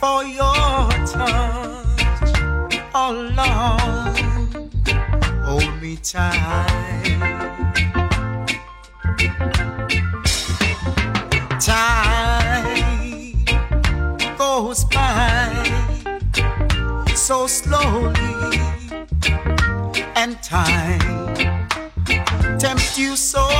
for your touch. Oh hold me tight. Time goes by so slowly, and time tempts you so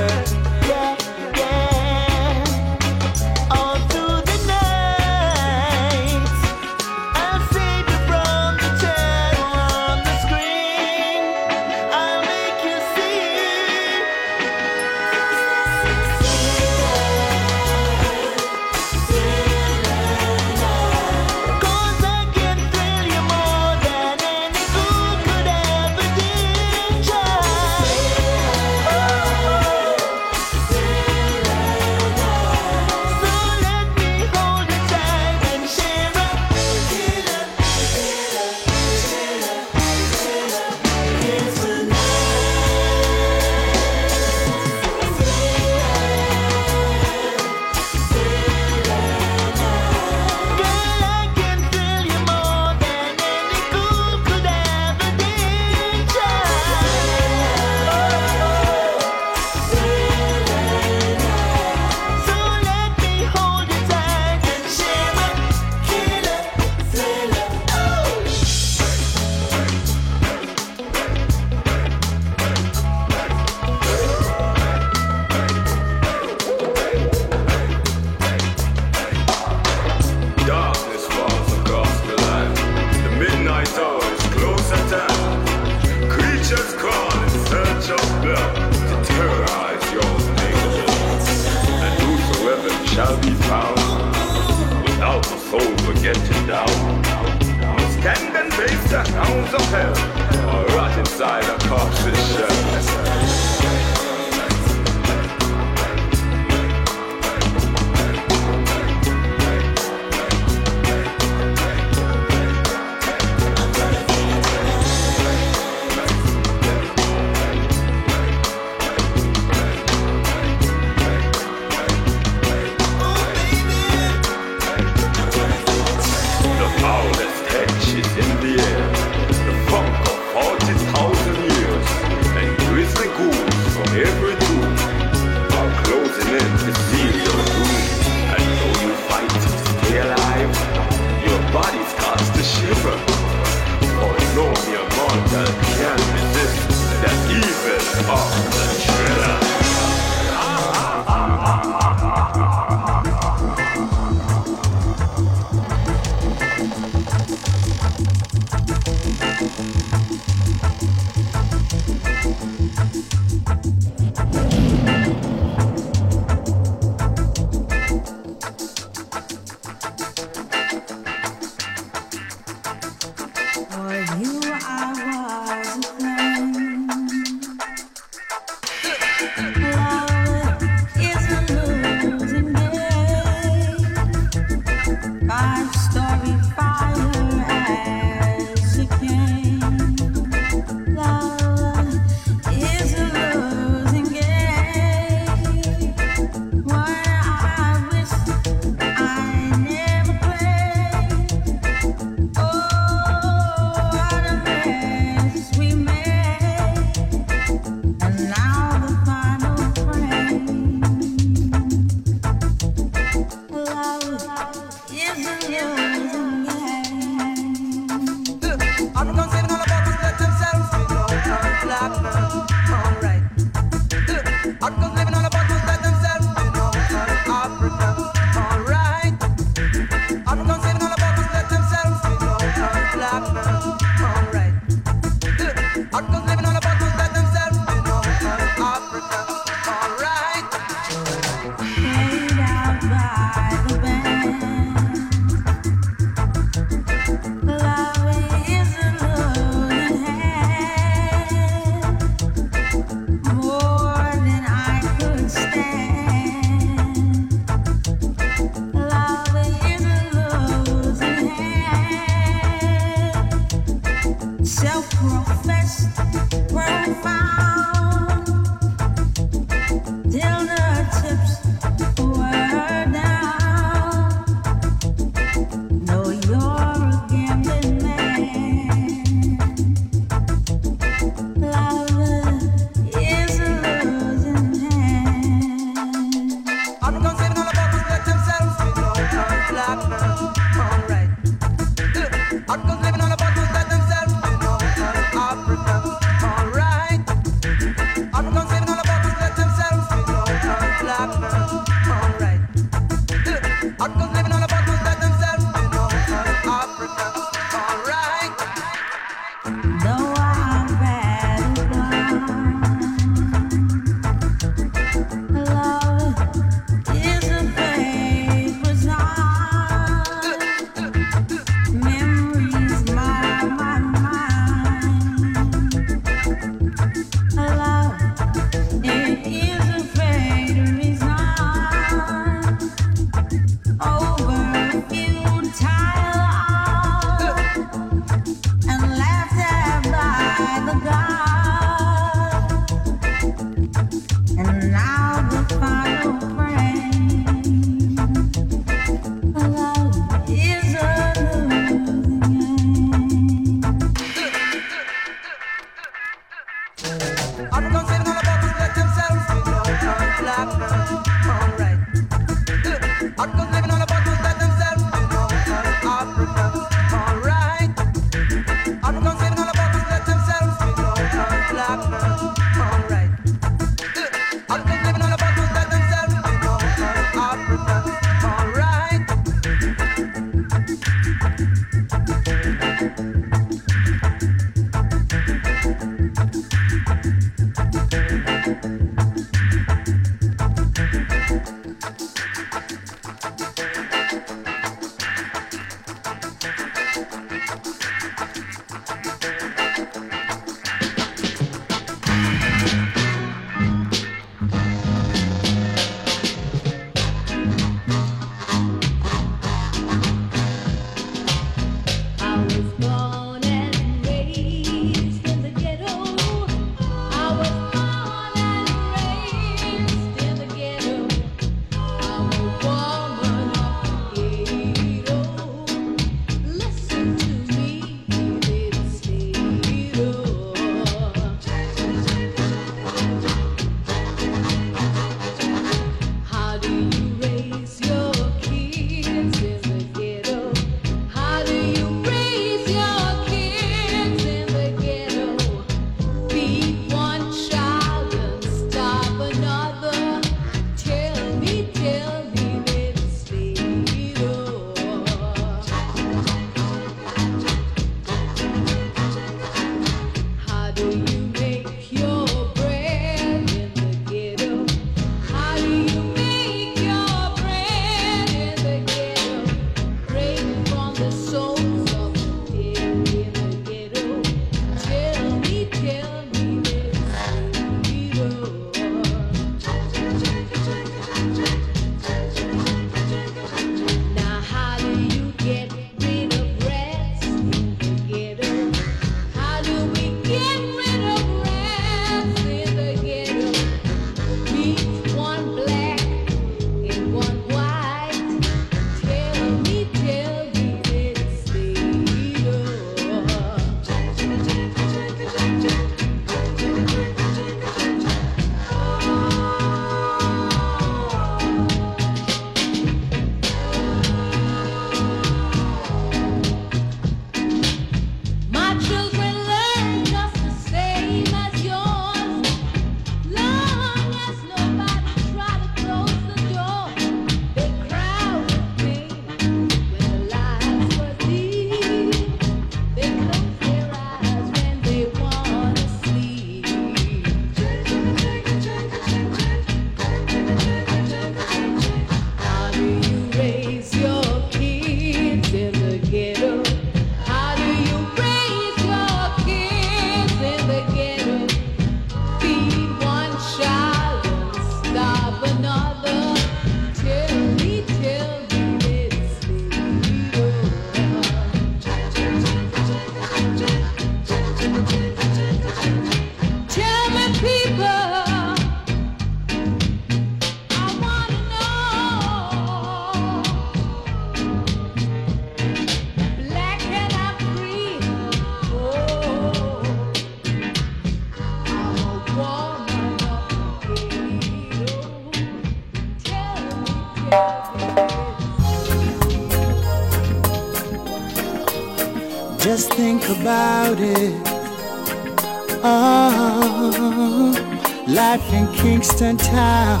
Kingston Town.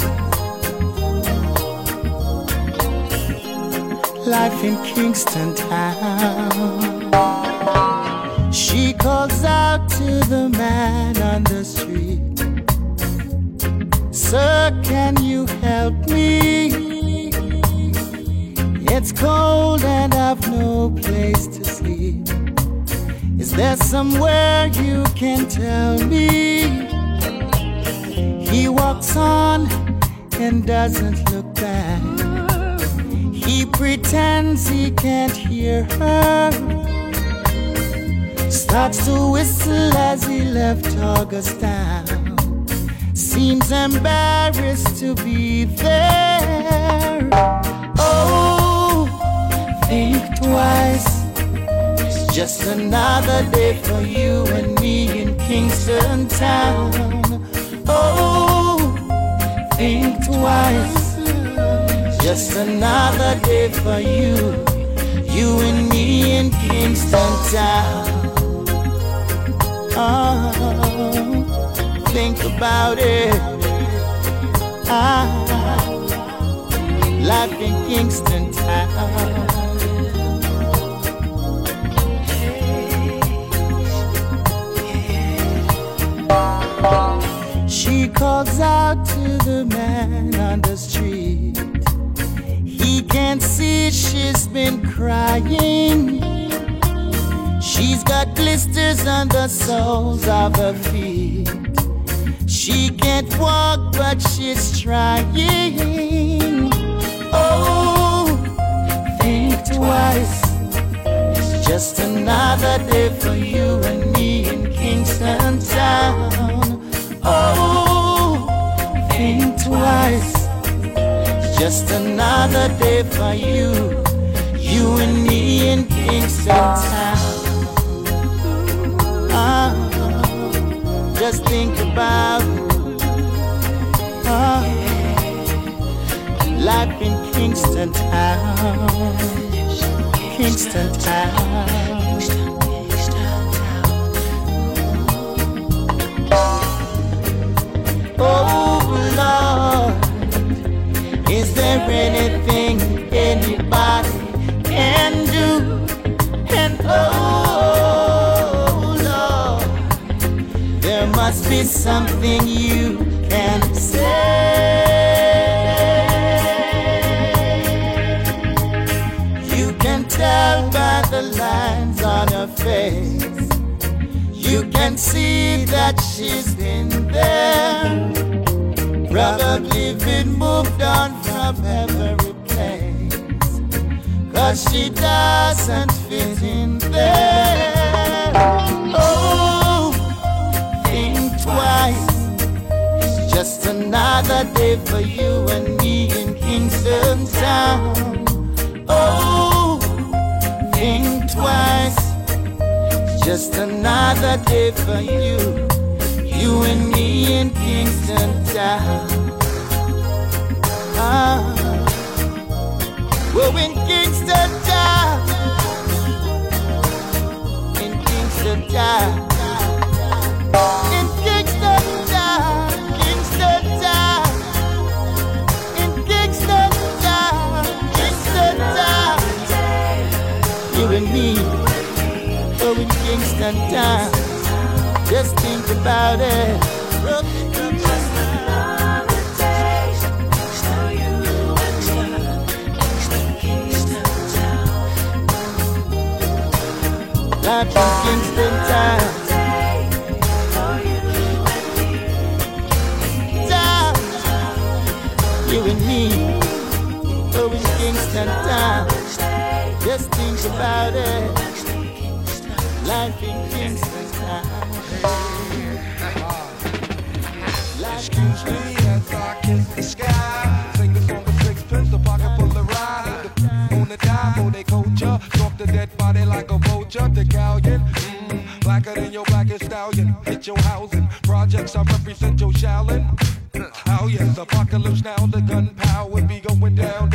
Life in Kingston Town. She calls out to the man on the street. Sir, can you help me? It's cold and I've no place to sleep. Is there somewhere you can tell me? Walks on and doesn't look back. He pretends he can't hear her. Starts to whistle as he left Augustine. Seems embarrassed to be there. Oh, think twice It's just another day for you and me in Kingston Town. Oh, think twice. Just another day for you, you and me in Kingston Town. Oh, think about it. Ah, life in Kingston Town. Out to the man on the street. He can't see she's been crying. She's got blisters on the soles of her feet. She can't walk, but she's trying. Oh, think twice. It's just another day for you and me in Kingston Town. Oh, think twice. Just another day for you, you and me in Kingston Town. Uh, just think about uh, life in Kingston Town. Kingston Town. Is there anything anybody can do? And oh Lord, there must be something you can say. You can tell by the lines on her face. You can see that she's been there. Probably been moved on from every place. Cause she doesn't fit in there. Oh, think twice. It's just another day for you and me in Kingston Town. Oh, think twice. It's just another day for you, you and me in Kingston Town town. Well, in Kingston town, in Kingston in Kingston Kingston in Kingston Kingston. You and me, in Kingston town. Just think about it. up against the time. You and me, oh, we against the. Just think about it. Life in Kingston time. Life in Kingston time. jump the galleon. Mm, blacker than your blackest stallion. Hit your housing. Projects, I represent your shallon. Oh yes, apocalypse now. The gunpowder be going down.